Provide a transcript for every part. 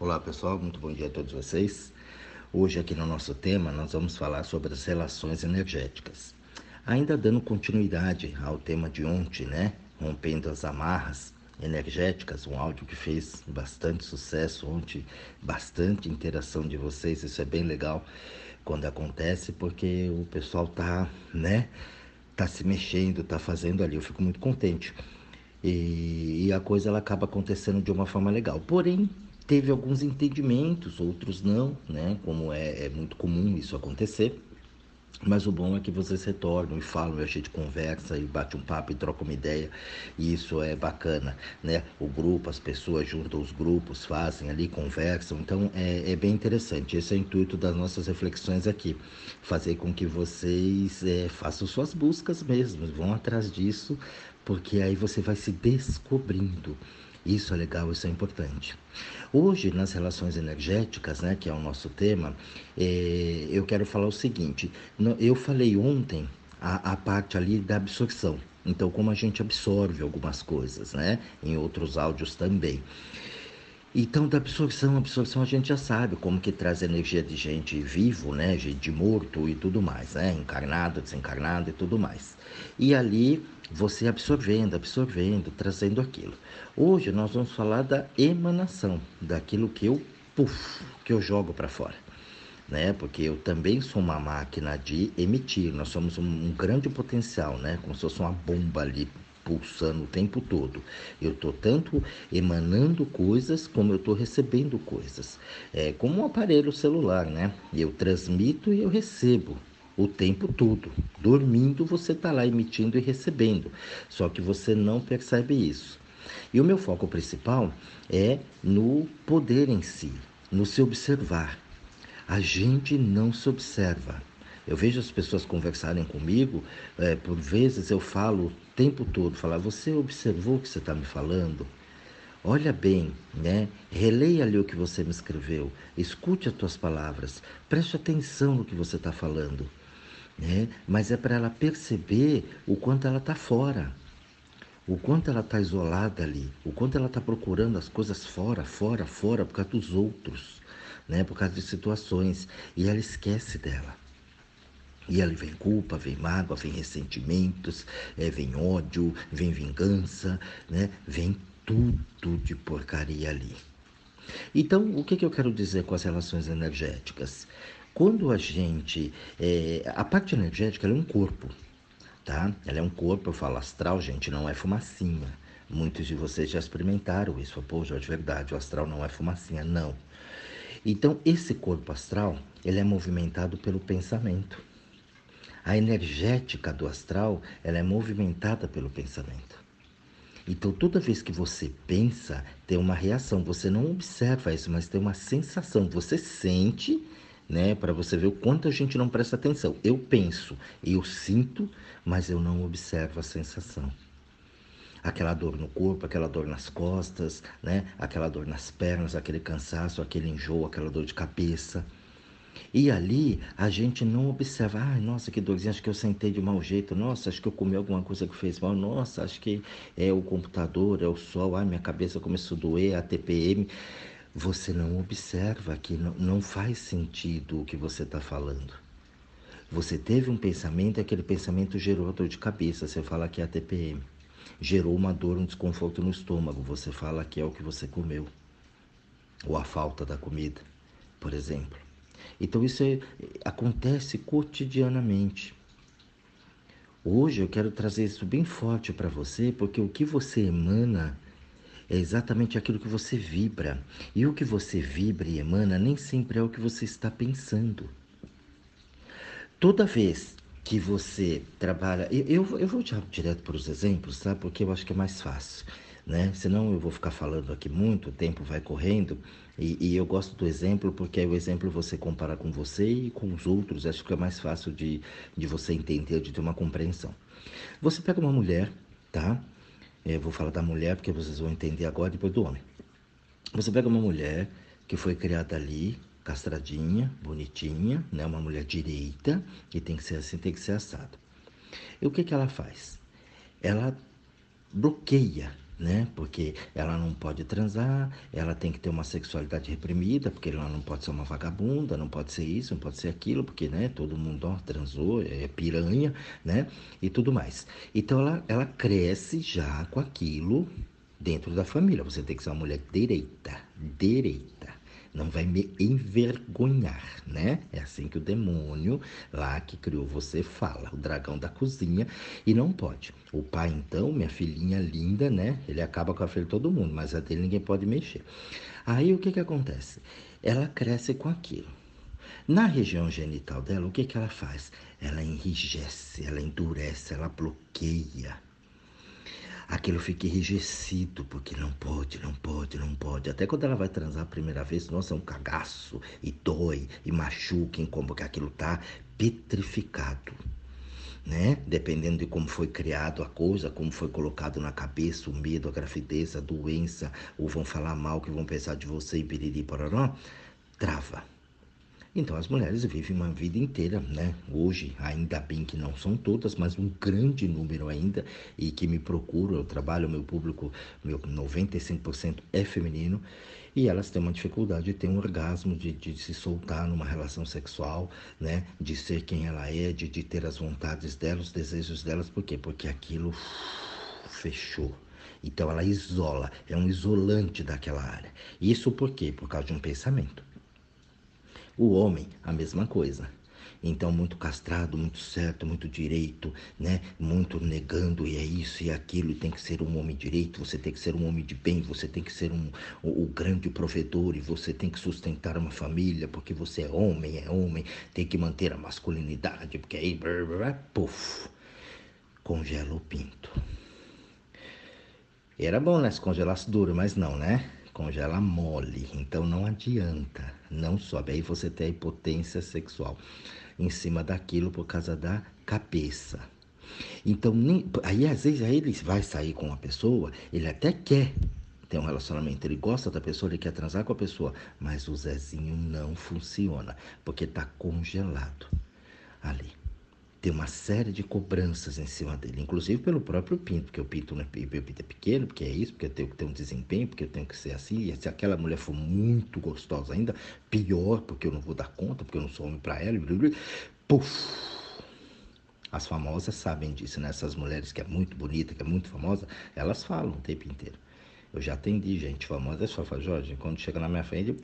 Olá pessoal, muito bom dia a todos vocês. Hoje aqui no nosso tema nós vamos falar sobre as relações energéticas. Ainda dando continuidade ao tema de ontem, né? Rompendo as amarras energéticas, um áudio que fez bastante sucesso ontem, bastante interação de vocês, isso é bem legal quando acontece porque o pessoal tá, né? Tá se mexendo, tá fazendo ali, eu fico muito contente. E, e a coisa ela acaba acontecendo de uma forma legal. Porém, teve alguns entendimentos, outros não, né? Como é, é muito comum isso acontecer. Mas o bom é que vocês retornam e falam, a gente conversa e bate um papo e troca uma ideia, e isso é bacana, né? O grupo, as pessoas juntam os grupos, fazem ali, conversam, então é, é bem interessante. Esse é o intuito das nossas reflexões aqui, fazer com que vocês é, façam suas buscas mesmo, vão atrás disso, porque aí você vai se descobrindo. Isso é legal, isso é importante. Hoje, nas relações energéticas, né, que é o nosso tema, é, eu quero falar o seguinte: eu falei ontem a, a parte ali da absorção. Então, como a gente absorve algumas coisas, né? Em outros áudios também. Então, da absorção, absorção a gente já sabe como que traz energia de gente vivo, né? De morto e tudo mais, né? Encarnado, desencarnado e tudo mais. E ali você absorvendo, absorvendo, trazendo aquilo. Hoje nós vamos falar da emanação, daquilo que eu, puff, que eu jogo para fora. Né? Porque eu também sou uma máquina de emitir, nós somos um, um grande potencial, né? Como se fosse uma bomba ali pulsando o tempo todo. Eu estou tanto emanando coisas como eu estou recebendo coisas. É como um aparelho celular, né? Eu transmito e eu recebo o tempo todo. Dormindo, você está lá emitindo e recebendo, só que você não percebe isso. E o meu foco principal é no poder em si, no se observar. A gente não se observa. Eu vejo as pessoas conversarem comigo, é, por vezes eu falo o tempo todo, falar, você observou o que você está me falando? Olha bem, né? Releia ali o que você me escreveu, escute as tuas palavras, preste atenção no que você está falando né? mas é para ela perceber o quanto ela está fora, o quanto ela está isolada ali, o quanto ela está procurando as coisas fora, fora, fora, por causa dos outros, né? por causa de situações, e ela esquece dela. E ali vem culpa, vem mágoa, vem ressentimentos, é, vem ódio, vem vingança, né? vem tudo de porcaria ali. Então, o que, que eu quero dizer com as relações energéticas? Quando a gente. É, a parte energética é um corpo, tá? Ela é um corpo, eu falo astral, gente, não é fumacinha. Muitos de vocês já experimentaram isso. Pô, de verdade, o astral não é fumacinha. Não. Então, esse corpo astral, ele é movimentado pelo pensamento. A energética do astral, ela é movimentada pelo pensamento. Então, toda vez que você pensa, tem uma reação. Você não observa isso, mas tem uma sensação. Você sente né? Para você ver o quanto a gente não presta atenção. Eu penso, eu sinto, mas eu não observo a sensação. Aquela dor no corpo, aquela dor nas costas, né? Aquela dor nas pernas, aquele cansaço, aquele enjoo, aquela dor de cabeça. E ali a gente não observa, ai, nossa, que dorzinha, acho que eu sentei de mau jeito, nossa, acho que eu comi alguma coisa que fez mal, nossa, acho que é o computador, é o sol, ai, minha cabeça começou a doer, a TPM você não observa que não faz sentido o que você está falando. Você teve um pensamento e aquele pensamento gerou dor de cabeça, você fala que é a TPM. Gerou uma dor, um desconforto no estômago, você fala que é o que você comeu. Ou a falta da comida, por exemplo. Então isso é, acontece cotidianamente. Hoje eu quero trazer isso bem forte para você, porque o que você emana é exatamente aquilo que você vibra. E o que você vibra e emana nem sempre é o que você está pensando. Toda vez que você trabalha. Eu, eu vou direto para os exemplos, tá? Porque eu acho que é mais fácil. Né? Senão eu vou ficar falando aqui muito, o tempo vai correndo e, e, eu gosto do exemplo porque aí o exemplo você compara com você e com os outros, acho que é mais fácil de, de você entender, de ter uma compreensão. Você pega uma mulher, tá? Eu vou falar da mulher porque vocês vão entender agora depois do homem. Você pega uma mulher que foi criada ali, castradinha, bonitinha, né? Uma mulher direita, que tem que ser assim, tem que ser assado. E o que que ela faz? Ela bloqueia né? Porque ela não pode transar, ela tem que ter uma sexualidade reprimida, porque ela não pode ser uma vagabunda, não pode ser isso, não pode ser aquilo, porque, né, todo mundo ó, transou, é piranha, né? E tudo mais. Então ela, ela cresce já com aquilo dentro da família. Você tem que ser uma mulher direita, direita não vai me envergonhar, né? É assim que o demônio lá que criou você fala, o dragão da cozinha, e não pode. O pai, então, minha filhinha linda, né? Ele acaba com a filha de todo mundo, mas a dele ninguém pode mexer. Aí o que que acontece? Ela cresce com aquilo. Na região genital dela, o que que ela faz? Ela enrijece, ela endurece, ela bloqueia aquilo fica enrijecido, porque não pode, não pode, não pode. Até quando ela vai transar a primeira vez, nossa, é um cagaço, e dói, e machuca, como que aquilo tá petrificado. Né? Dependendo de como foi criado a coisa, como foi colocado na cabeça, o medo, a gravidez, a doença, ou vão falar mal, que vão pensar de você e piriri, pororó, trava. Então as mulheres vivem uma vida inteira, né? Hoje, ainda bem que não são todas, mas um grande número ainda, e que me procuram, eu trabalho, meu público, meu 95% é feminino, e elas têm uma dificuldade de ter um orgasmo, de, de se soltar numa relação sexual, né? De ser quem ela é, de, de ter as vontades delas, os desejos delas, por quê? Porque aquilo fechou. Então ela isola, é um isolante daquela área. Isso por quê? Por causa de um pensamento. O homem, a mesma coisa. Então, muito castrado, muito certo, muito direito, né? Muito negando, e é isso e aquilo, e tem que ser um homem direito, você tem que ser um homem de bem, você tem que ser um, o, o grande provedor, e você tem que sustentar uma família, porque você é homem, é homem, tem que manter a masculinidade, porque aí, brr, brr, puf, congela o pinto. Era bom, né? Se congelasse duro, mas não, né? Congela mole, então não adianta, não sobe. Aí você tem a impotência sexual em cima daquilo por causa da cabeça. Então, nem, aí às vezes aí ele vai sair com uma pessoa, ele até quer ter um relacionamento, ele gosta da pessoa, ele quer transar com a pessoa, mas o Zezinho não funciona, porque está congelado ali tem uma série de cobranças em cima dele, inclusive pelo próprio Pinto, porque o Pinto, não é, o Pinto é pequeno, porque é isso, porque eu tenho que ter um desempenho, porque eu tenho que ser assim, e se aquela mulher for muito gostosa ainda, pior, porque eu não vou dar conta, porque eu não sou homem para ela, puf! As famosas sabem disso, né? Essas mulheres que é muito bonita, que é muito famosa, elas falam o tempo inteiro. Eu já atendi gente famosa, só fala, Jorge, quando chega na minha frente,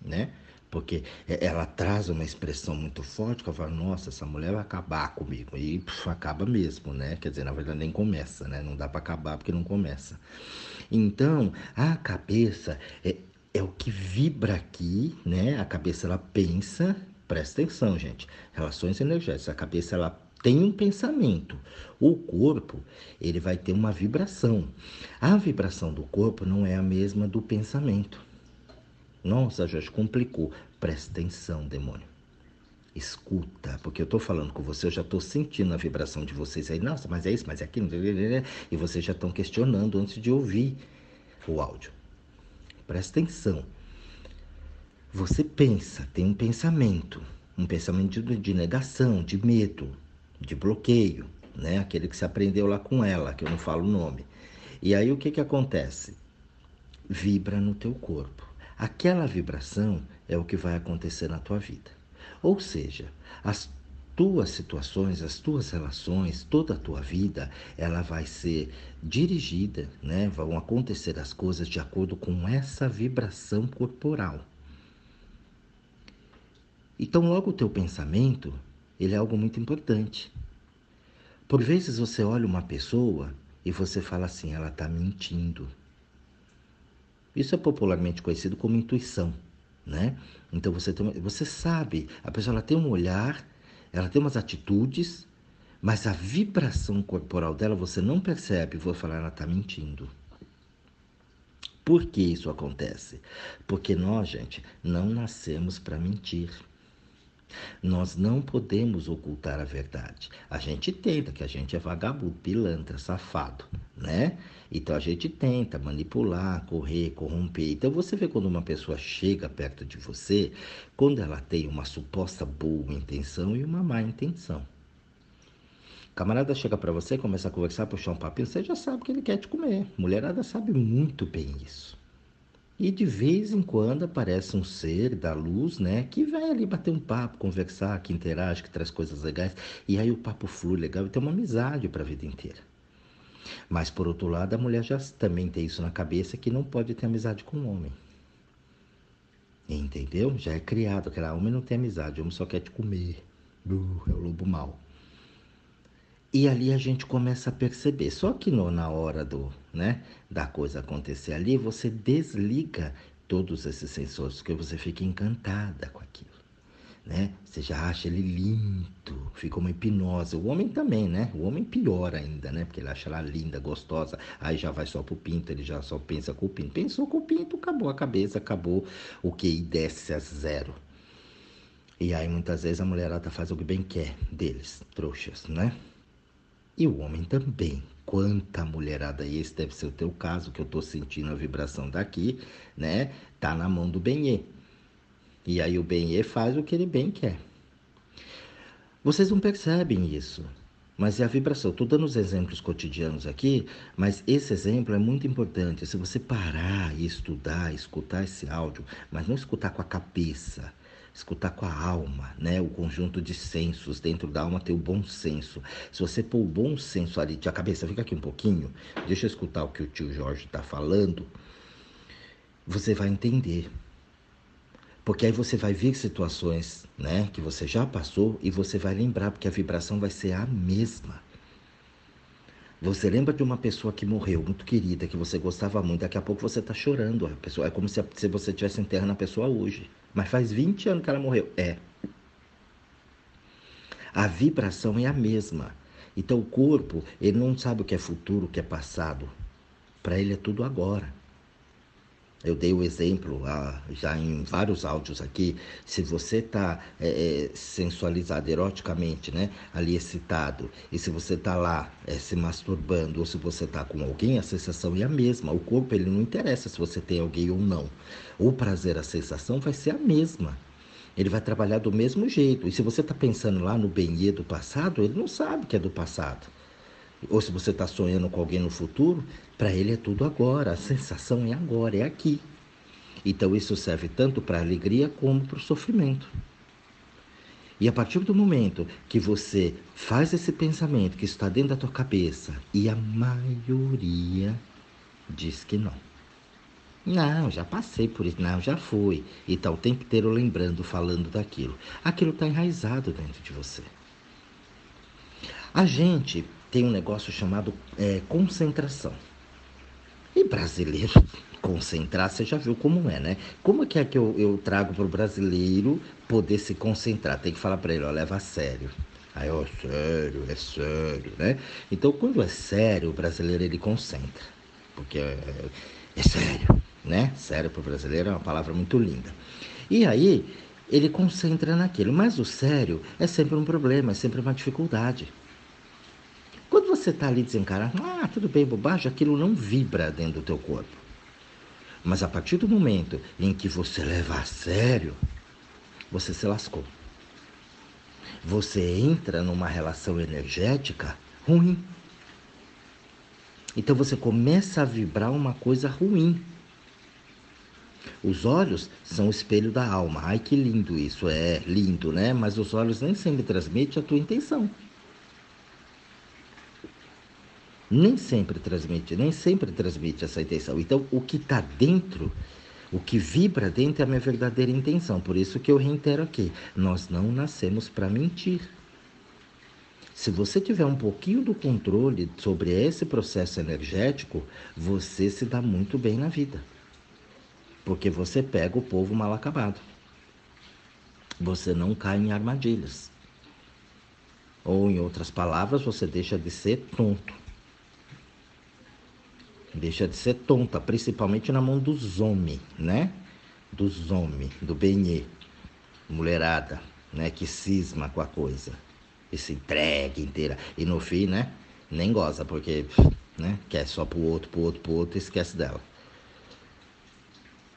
né? Porque ela traz uma expressão muito forte que eu falo, nossa, essa mulher vai acabar comigo. E puf, acaba mesmo, né? Quer dizer, na verdade nem começa, né? Não dá para acabar porque não começa. Então, a cabeça é, é o que vibra aqui, né? A cabeça ela pensa, presta atenção, gente. Relações energéticas, a cabeça ela tem um pensamento. O corpo, ele vai ter uma vibração. A vibração do corpo não é a mesma do pensamento. Nossa, Jorge, complicou. Presta atenção, demônio. Escuta, porque eu estou falando com você, eu já estou sentindo a vibração de vocês aí. Nossa, mas é isso, mas é aquilo. E vocês já estão questionando antes de ouvir o áudio. Presta atenção. Você pensa, tem um pensamento, um pensamento de, de negação, de medo, de bloqueio, né? Aquele que se aprendeu lá com ela, que eu não falo o nome. E aí o que que acontece? Vibra no teu corpo. Aquela vibração é o que vai acontecer na tua vida. Ou seja, as tuas situações, as tuas relações, toda a tua vida, ela vai ser dirigida, né? Vão acontecer as coisas de acordo com essa vibração corporal. Então, logo o teu pensamento, ele é algo muito importante. Por vezes você olha uma pessoa e você fala assim, ela está mentindo. Isso é popularmente conhecido como intuição, né? Então você tem, você sabe, a pessoa ela tem um olhar, ela tem umas atitudes, mas a vibração corporal dela você não percebe. Vou falar, ela está mentindo. Por que isso acontece? Porque nós, gente, não nascemos para mentir. Nós não podemos ocultar a verdade. A gente tenta, que a gente é vagabundo, pilantra, safado, né? Então a gente tenta manipular, correr, corromper. Então você vê quando uma pessoa chega perto de você, quando ela tem uma suposta boa intenção e uma má intenção. camarada chega para você, começa a conversar, puxar um papinho, você já sabe que ele quer te comer. Mulherada sabe muito bem isso. E de vez em quando aparece um ser da luz, né, que vai ali bater um papo, conversar, que interage, que traz coisas legais. E aí o papo flui legal e tem uma amizade para a vida inteira. Mas por outro lado, a mulher já também tem isso na cabeça que não pode ter amizade com o homem. Entendeu? Já é criado aquela homem não tem amizade, o homem só quer te comer. Uh, é o lobo mau. E ali a gente começa a perceber. Só que no, na hora do, né, da coisa acontecer ali, você desliga todos esses sensores, porque você fica encantada com aquilo. Né? Você já acha ele lindo, fica uma hipnose. O homem também, né? O homem pior ainda, né? Porque ele acha ela linda, gostosa, aí já vai só pro pinto, ele já só pensa com o pinto. Pensou com o pinto, acabou a cabeça, acabou o QI desce a zero. E aí muitas vezes a mulherada faz o que bem quer deles, trouxas, né? E o homem também. Quanta mulherada, e esse deve ser o teu caso, que eu tô sentindo a vibração daqui, né? Tá na mão do Benê. E aí o Benê faz o que ele bem quer. Vocês não percebem isso. Mas é a vibração. Estou dando os exemplos cotidianos aqui, mas esse exemplo é muito importante. Se você parar e estudar, escutar esse áudio, mas não escutar com a cabeça, escutar com a alma, né? O conjunto de sensos dentro da alma tem o bom senso. Se você pôr o bom senso ali, tia cabeça, fica aqui um pouquinho, deixa eu escutar o que o tio Jorge está falando, você vai entender. Porque aí você vai ver situações, né, que você já passou e você vai lembrar, porque a vibração vai ser a mesma. Você lembra de uma pessoa que morreu, muito querida, que você gostava muito, daqui a pouco você está chorando. A pessoa, é como se, se você estivesse enterrando a pessoa hoje. Mas faz 20 anos que ela morreu. É. A vibração é a mesma. Então o corpo, ele não sabe o que é futuro, o que é passado. Para ele é tudo agora. Eu dei o exemplo ah, já em vários áudios aqui. Se você está é, é, sensualizado eroticamente, né, ali excitado, e se você está lá é, se masturbando, ou se você está com alguém, a sensação é a mesma. O corpo ele não interessa se você tem alguém ou não. O prazer, a sensação vai ser a mesma. Ele vai trabalhar do mesmo jeito. E se você está pensando lá no benê do passado, ele não sabe que é do passado ou se você está sonhando com alguém no futuro, para ele é tudo agora, a sensação é agora, é aqui. Então isso serve tanto para a alegria como para o sofrimento. E a partir do momento que você faz esse pensamento que está dentro da tua cabeça, e a maioria diz que não. Não, já passei por isso, não, já fui. E tá o tempo inteiro lembrando, falando daquilo. Aquilo está enraizado dentro de você. A gente tem um negócio chamado é, concentração. E brasileiro concentrar, você já viu como é, né? Como é que é que eu, eu trago para o brasileiro poder se concentrar? Tem que falar para ele, ó, leva a sério. Aí, ó, sério, é sério, né? Então, quando é sério, o brasileiro ele concentra. Porque é, é sério, né? Sério para o brasileiro é uma palavra muito linda. E aí, ele concentra naquilo. Mas o sério é sempre um problema, é sempre uma dificuldade. Você está ali desencarado, ah, tudo bem, bobagem, aquilo não vibra dentro do teu corpo. Mas a partir do momento em que você leva a sério, você se lascou. Você entra numa relação energética ruim. Então você começa a vibrar uma coisa ruim. Os olhos são o espelho da alma. Ai que lindo isso, é lindo, né? Mas os olhos nem sempre transmitem a tua intenção nem sempre transmite, nem sempre transmite essa intenção. Então, o que está dentro, o que vibra dentro é a minha verdadeira intenção. Por isso que eu reitero aqui: nós não nascemos para mentir. Se você tiver um pouquinho do controle sobre esse processo energético, você se dá muito bem na vida. Porque você pega o povo mal acabado. Você não cai em armadilhas. Ou, em outras palavras, você deixa de ser tonto. Deixa de ser tonta, principalmente na mão dos homens, né? Dos homens, do benê, mulherada, né? Que cisma com a coisa. E se entrega inteira. E no fim, né? Nem goza, porque, né? Quer só pro outro, pro outro, pro outro e esquece dela.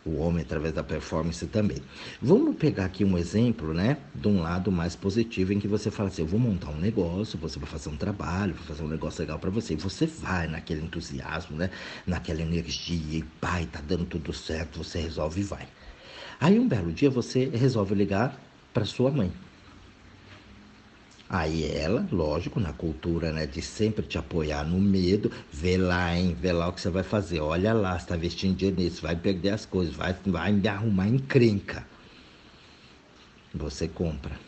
O homem através da performance também. Vamos pegar aqui um exemplo, né, de um lado mais positivo em que você fala assim, eu vou montar um negócio, você vai fazer um trabalho, vai fazer um negócio legal para você, e você vai naquele entusiasmo, né, naquela energia, e pai, tá dando tudo certo, você resolve e vai. Aí um belo dia você resolve ligar para sua mãe. Aí ela, lógico, na cultura né, de sempre te apoiar no medo, vê lá, hein, vê lá o que você vai fazer. Olha lá, você está vestindo dinheiro nisso, vai perder as coisas, vai, vai me arrumar encrenca. Você compra.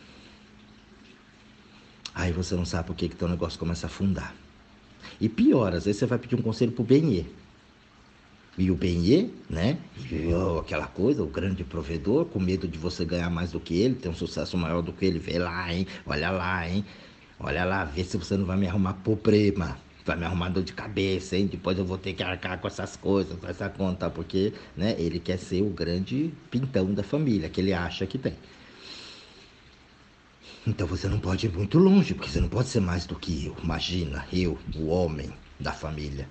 Aí você não sabe por que, que teu negócio começa a afundar. E pior, às vezes você vai pedir um conselho pro Benê. E o Benê, né? Aquela coisa, o grande provedor, com medo de você ganhar mais do que ele, ter um sucesso maior do que ele, vê lá, hein? Olha lá, hein? Olha lá, vê se você não vai me arrumar problema. Vai me arrumar dor de cabeça, hein? Depois eu vou ter que arcar com essas coisas, com essa conta, porque, né? Ele quer ser o grande pintão da família, que ele acha que tem. Então você não pode ir muito longe, porque você não pode ser mais do que eu. Imagina, eu, o homem da família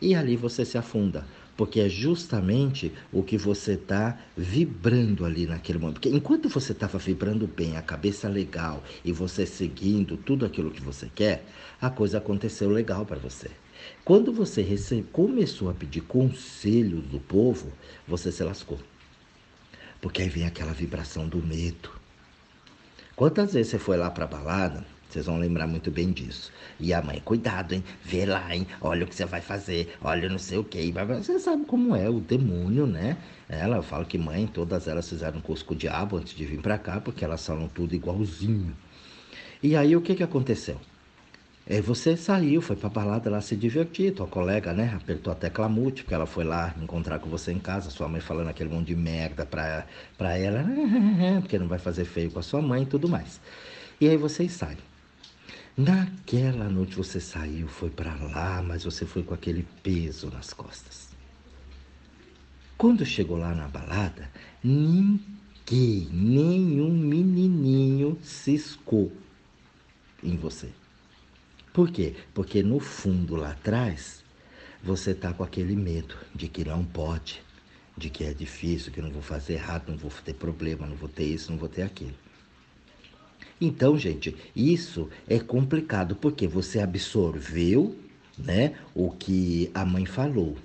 e ali você se afunda. Porque é justamente o que você está vibrando ali naquele momento. Porque enquanto você estava vibrando bem, a cabeça legal e você seguindo tudo aquilo que você quer, a coisa aconteceu legal para você. Quando você recebe, começou a pedir conselhos do povo, você se lascou. Porque aí vem aquela vibração do medo. Quantas vezes você foi lá para a balada vocês vão lembrar muito bem disso. E a mãe, cuidado, hein? Vê lá, hein? Olha o que você vai fazer. Olha não sei o que. Você sabe como é o demônio, né? Ela, eu falo que mãe, todas elas fizeram curso com o diabo antes de vir para cá, porque elas falam tudo igualzinho. E aí o que que aconteceu? É, você saiu, foi pra balada lá se divertir, tua colega, né, apertou a tecla mute, porque ela foi lá encontrar com você em casa, sua mãe falando aquele monte de merda pra, pra ela, porque não vai fazer feio com a sua mãe e tudo mais. E aí vocês saem. Naquela noite você saiu, foi para lá, mas você foi com aquele peso nas costas. Quando chegou lá na balada, ninguém, nenhum menininho ciscou em você. Por quê? Porque no fundo lá atrás, você tá com aquele medo de que não pode, de que é difícil, que não vou fazer errado, não vou ter problema, não vou ter isso, não vou ter aquilo. Então, gente, isso é complicado porque você absorveu, né, o que a mãe falou.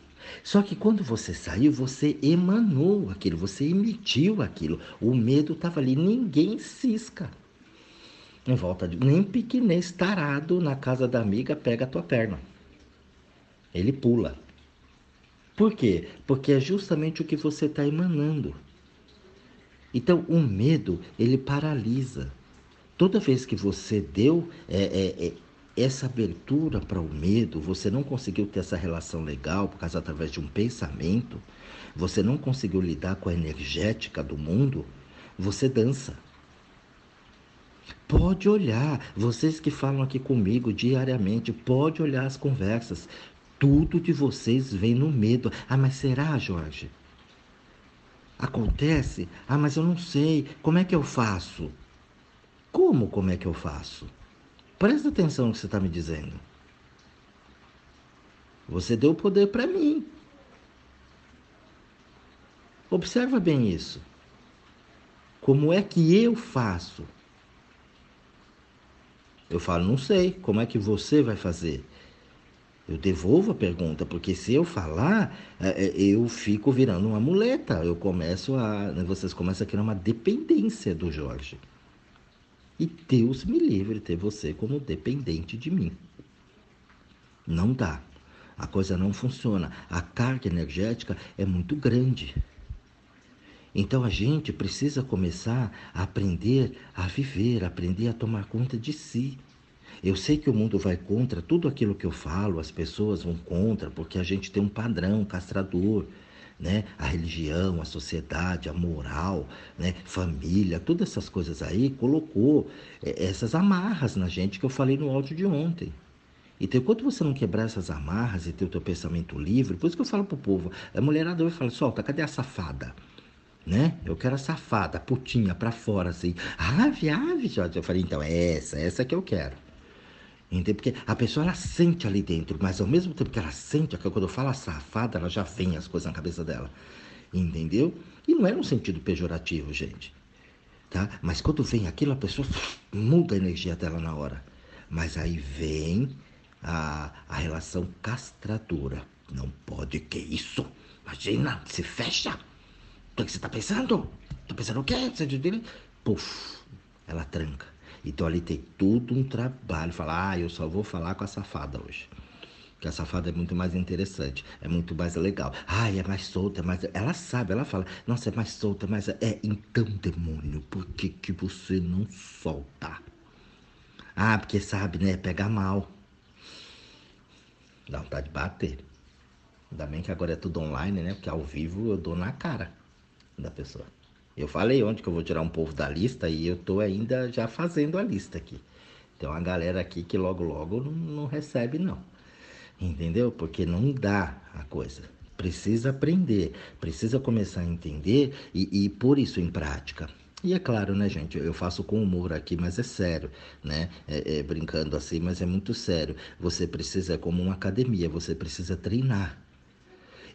Só que quando você saiu, você emanou aquilo, você emitiu aquilo. O medo estava ali, ninguém cisca. Em volta de nem pequenês tarado na casa da amiga pega a tua perna. Ele pula. Por quê? Porque é justamente o que você está emanando. Então, o medo, ele paralisa. Toda vez que você deu é, é, é, essa abertura para o medo, você não conseguiu ter essa relação legal por causa através de um pensamento, você não conseguiu lidar com a energética do mundo, você dança. Pode olhar, vocês que falam aqui comigo diariamente, pode olhar as conversas. Tudo de vocês vem no medo. Ah, mas será, Jorge? Acontece? Ah, mas eu não sei. Como é que eu faço? Como? Como é que eu faço? Presta atenção no que você está me dizendo. Você deu o poder para mim. Observa bem isso. Como é que eu faço? Eu falo, não sei. Como é que você vai fazer? Eu devolvo a pergunta, porque se eu falar, é, é, eu fico virando uma muleta. Eu começo a. Vocês começam a criar uma dependência do Jorge. E Deus me livre ter você como dependente de mim. Não dá. A coisa não funciona. A carga energética é muito grande. Então a gente precisa começar a aprender a viver, aprender a tomar conta de si. Eu sei que o mundo vai contra tudo aquilo que eu falo, as pessoas vão contra, porque a gente tem um padrão castrador né? A religião, a sociedade, a moral, né? Família, todas essas coisas aí colocou é, essas amarras na gente que eu falei no áudio de ontem. Então, enquanto você não quebrar essas amarras e ter o teu pensamento livre, por isso que eu falo pro povo, a mulherada vai falar, solta, cadê a safada? Né? Eu quero a safada, putinha pra fora, assim. Ah, viave, Jorge. Eu falei, então, é essa, essa que eu quero. Entende? Porque a pessoa ela sente ali dentro, mas ao mesmo tempo que ela sente, que quando eu falo safada, ela já vem as coisas na cabeça dela. Entendeu? E não é um sentido pejorativo, gente. Tá? Mas quando vem aquilo, a pessoa muda a energia dela na hora. Mas aí vem a, a relação castradora. Não pode, que isso? Imagina, se fecha. O que você está pensando? Está pensando o quê? Puf, ela tranca. Então ali tem todo um trabalho. Falar, ah, eu só vou falar com a safada hoje. Que a safada é muito mais interessante, é muito mais legal. Ah, é mais solta, é mais. Ela sabe, ela fala, nossa, é mais solta, mas é. Então, demônio, por que, que você não solta? Ah, porque sabe, né? Pega mal. Dá vontade de bater. Ainda bem que agora é tudo online, né? Porque ao vivo eu dou na cara da pessoa. Eu falei ontem que eu vou tirar um povo da lista e eu tô ainda já fazendo a lista aqui. Tem uma galera aqui que logo logo não, não recebe não. Entendeu? Porque não dá a coisa. Precisa aprender, precisa começar a entender e, e pôr isso em prática. E é claro, né, gente? Eu faço com humor aqui, mas é sério, né? É, é, brincando assim, mas é muito sério. Você precisa, é como uma academia, você precisa treinar.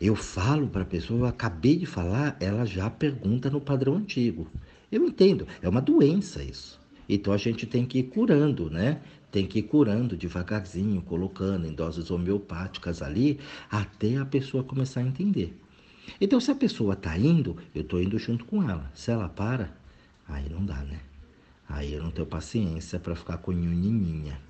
Eu falo para a pessoa, eu acabei de falar, ela já pergunta no padrão antigo. Eu entendo, é uma doença isso. Então a gente tem que ir curando, né? Tem que ir curando devagarzinho, colocando em doses homeopáticas ali, até a pessoa começar a entender. Então, se a pessoa está indo, eu estou indo junto com ela. Se ela para, aí não dá, né? Aí eu não tenho paciência para ficar com nhunininha.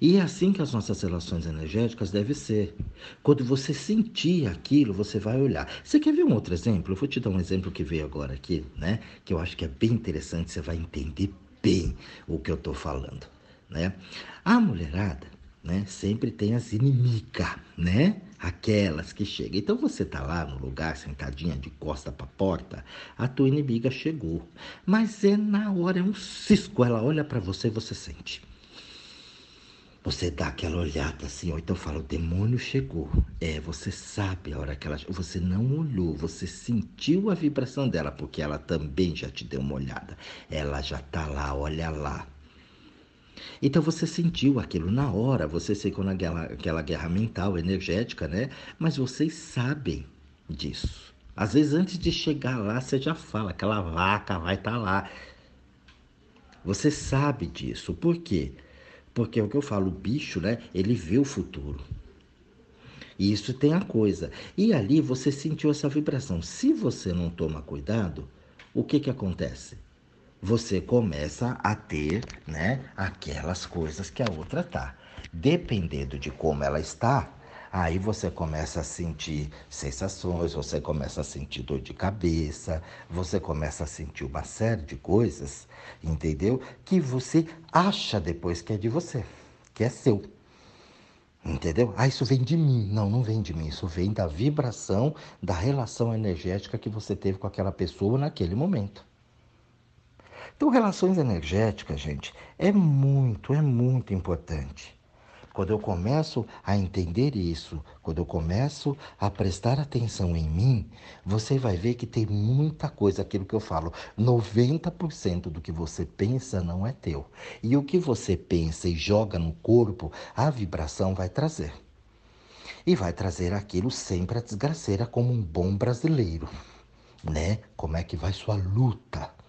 E é assim que as nossas relações energéticas devem ser. Quando você sentir aquilo, você vai olhar. Você quer ver um outro exemplo? Eu vou te dar um exemplo que veio agora aqui, né? Que eu acho que é bem interessante, você vai entender bem o que eu estou falando, né? A mulherada, né, sempre tem as inimigas, né? Aquelas que chegam. Então você tá lá no lugar, sentadinha de costa para porta, a tua inimiga chegou. Mas é na hora, é um cisco, ela olha para você e você sente. Você dá aquela olhada assim, ou então fala, o demônio chegou. É, você sabe a hora que ela. Você não olhou, você sentiu a vibração dela, porque ela também já te deu uma olhada. Ela já tá lá, olha lá. Então você sentiu aquilo na hora, você ficou naquela aquela guerra mental, energética, né? Mas vocês sabem disso. Às vezes antes de chegar lá, você já fala, aquela vaca vai estar tá lá. Você sabe disso. Por quê? Porque é o que eu falo, o bicho, né? Ele vê o futuro. E isso tem a coisa. E ali você sentiu essa vibração. Se você não toma cuidado, o que que acontece? Você começa a ter, né, aquelas coisas que a outra tá. Dependendo de como ela está, Aí você começa a sentir sensações, você começa a sentir dor de cabeça, você começa a sentir uma série de coisas, entendeu? Que você acha depois que é de você, que é seu. Entendeu? Ah, isso vem de mim. Não, não vem de mim. Isso vem da vibração, da relação energética que você teve com aquela pessoa naquele momento. Então, relações energéticas, gente, é muito, é muito importante. Quando eu começo a entender isso, quando eu começo a prestar atenção em mim, você vai ver que tem muita coisa, aquilo que eu falo, 90% do que você pensa não é teu. E o que você pensa e joga no corpo, a vibração vai trazer. E vai trazer aquilo sempre a desgraceira como um bom brasileiro, né? Como é que vai sua luta?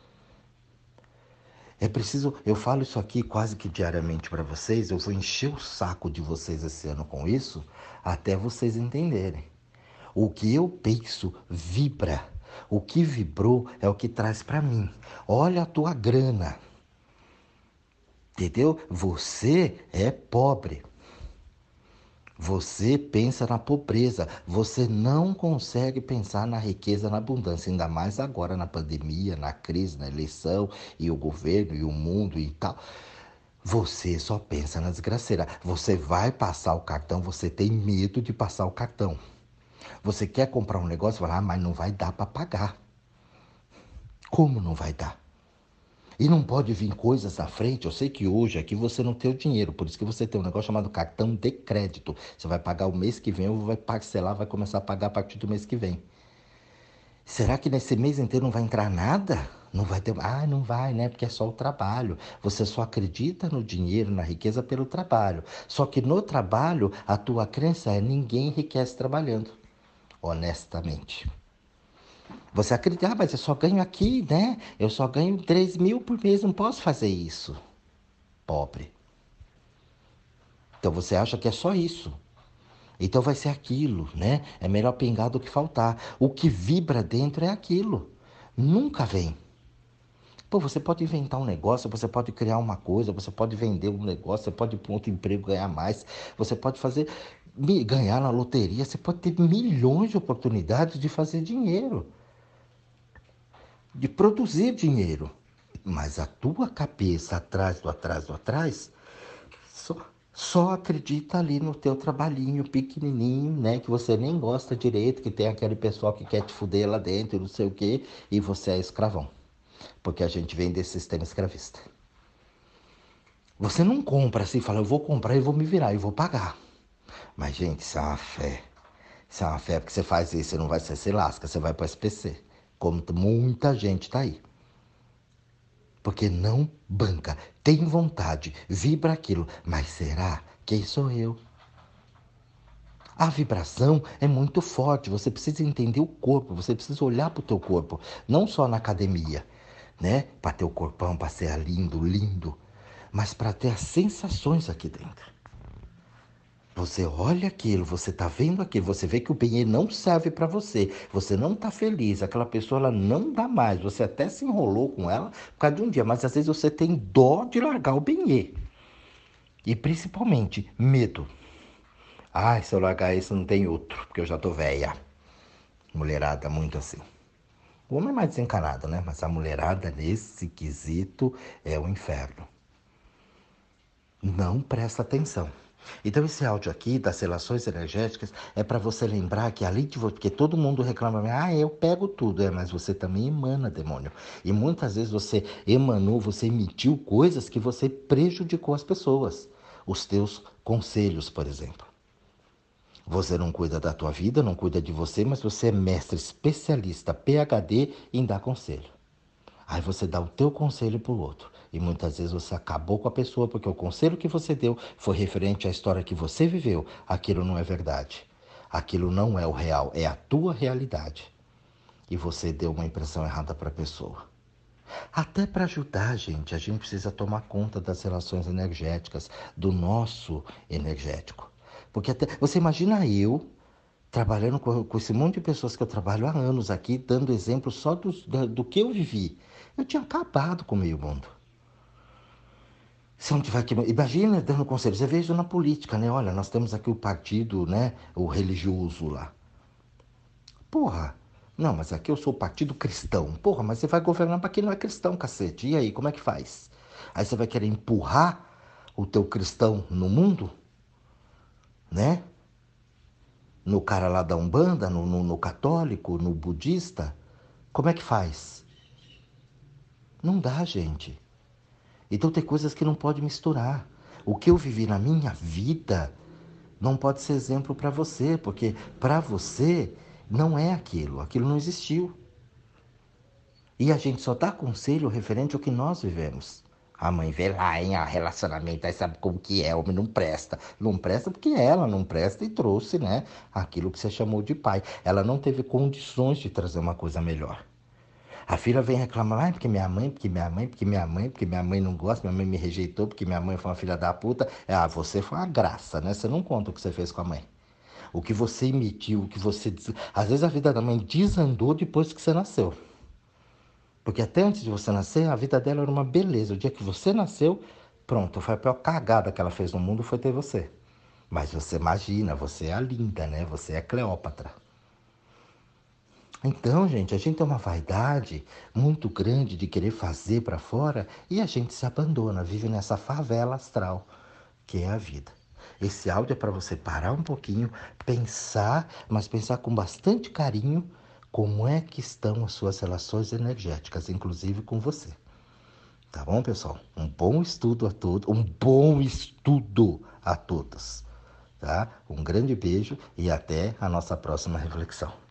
É preciso, eu falo isso aqui quase que diariamente para vocês, eu vou encher o saco de vocês esse ano com isso, até vocês entenderem. O que eu penso vibra. O que vibrou é o que traz para mim. Olha a tua grana. Entendeu? Você é pobre. Você pensa na pobreza, você não consegue pensar na riqueza, na abundância, ainda mais agora na pandemia, na crise, na eleição e o governo e o mundo e tal. Você só pensa na desgraceira. Você vai passar o cartão, você tem medo de passar o cartão. Você quer comprar um negócio, fala, ah, mas não vai dar para pagar. Como não vai dar? E não pode vir coisas à frente. Eu sei que hoje aqui você não tem o dinheiro, por isso que você tem um negócio chamado cartão de crédito. Você vai pagar o mês que vem ou vai parcelar, vai começar a pagar a partir do mês que vem. Será que nesse mês inteiro não vai entrar nada? Não vai ter. Ah, não vai, né? Porque é só o trabalho. Você só acredita no dinheiro, na riqueza pelo trabalho. Só que no trabalho, a tua crença é ninguém enriquece trabalhando. Honestamente. Você acredita, ah, mas eu só ganho aqui, né? Eu só ganho 3 mil por mês, não posso fazer isso. Pobre. Então você acha que é só isso. Então vai ser aquilo, né? É melhor pingar do que faltar. O que vibra dentro é aquilo. Nunca vem. Pô, você pode inventar um negócio, você pode criar uma coisa, você pode vender um negócio, você pode ir para outro emprego ganhar mais, você pode fazer ganhar na loteria, você pode ter milhões de oportunidades de fazer dinheiro, de produzir dinheiro. Mas a tua cabeça atrás do atrás do atrás só, só acredita ali no teu trabalhinho pequenininho, né? Que você nem gosta direito, que tem aquele pessoal que quer te fuder lá dentro, não sei o quê, e você é escravão. Porque a gente vem desse sistema escravista. Você não compra assim, fala, eu vou comprar e vou me virar, e vou pagar. Mas, gente, isso é uma fé. Isso é uma fé, porque você faz isso, você não vai ser, se lasca, você vai para o SPC. Como muita gente está aí. Porque não banca, tem vontade, vibra aquilo. Mas será? Quem sou eu? A vibração é muito forte, você precisa entender o corpo, você precisa olhar para o teu corpo, não só na academia, né? Para ter o corpão, para ser lindo, lindo, mas para ter as sensações aqui dentro. Você olha aquilo, você está vendo aquilo, você vê que o bem não serve para você, você não está feliz, aquela pessoa ela não dá mais, você até se enrolou com ela por causa de um dia, mas às vezes você tem dó de largar o bem E principalmente, medo. Ah, se eu largar esse não tem outro, porque eu já tô velha. Mulherada muito assim. O homem é mais desencanado, né? Mas a mulherada nesse quesito é o inferno. Não presta atenção. Então esse áudio aqui das relações energéticas é para você lembrar que além de você, porque todo mundo reclama, ah, eu pego tudo, é, mas você também emana demônio. E muitas vezes você emanou, você emitiu coisas que você prejudicou as pessoas. Os teus conselhos, por exemplo. Você não cuida da tua vida, não cuida de você, mas você é mestre especialista, PhD em dar conselho. Aí você dá o teu conselho para o outro. E muitas vezes você acabou com a pessoa porque o conselho que você deu foi referente à história que você viveu. Aquilo não é verdade. Aquilo não é o real, é a tua realidade. E você deu uma impressão errada para a pessoa. Até para ajudar, gente, a gente precisa tomar conta das relações energéticas, do nosso energético. Porque até, você imagina eu trabalhando com, com, esse monte de pessoas que eu trabalho há anos aqui, dando exemplo só do, do, que eu vivi. Eu tinha acabado com o meio mundo. Se não tiver que. Imagina dando conselho. Você isso na política, né? Olha, nós temos aqui o partido, né? O religioso lá. Porra. Não, mas aqui eu sou o partido cristão. Porra, mas você vai governar para quem não é cristão, cacete. E aí, como é que faz? Aí você vai querer empurrar o teu cristão no mundo? Né? No cara lá da Umbanda, no, no, no católico, no budista? Como é que faz? Não dá, gente. Então tem coisas que não pode misturar. O que eu vivi na minha vida não pode ser exemplo para você, porque para você não é aquilo, aquilo não existiu. E a gente só dá conselho referente ao que nós vivemos. A mãe vê lá, a relacionamento, aí sabe como que é, homem não presta. Não presta porque ela não presta e trouxe, né, aquilo que você chamou de pai. Ela não teve condições de trazer uma coisa melhor. A filha vem reclamar, ah, porque minha mãe, porque minha mãe, porque minha mãe, porque minha mãe não gosta, minha mãe me rejeitou, porque minha mãe foi uma filha da puta. Ah, você foi uma graça, né? Você não conta o que você fez com a mãe. O que você emitiu, o que você. Às vezes a vida da mãe desandou depois que você nasceu. Porque até antes de você nascer, a vida dela era uma beleza. O dia que você nasceu, pronto, foi a pior cagada que ela fez no mundo foi ter você. Mas você imagina, você é a linda, né? Você é Cleópatra. Então, gente, a gente tem uma vaidade muito grande de querer fazer para fora e a gente se abandona, vive nessa favela astral que é a vida. Esse áudio é para você parar um pouquinho, pensar, mas pensar com bastante carinho como é que estão as suas relações energéticas, inclusive com você. Tá bom, pessoal? Um bom estudo a todos, um bom estudo a todos. Tá? Um grande beijo e até a nossa próxima reflexão.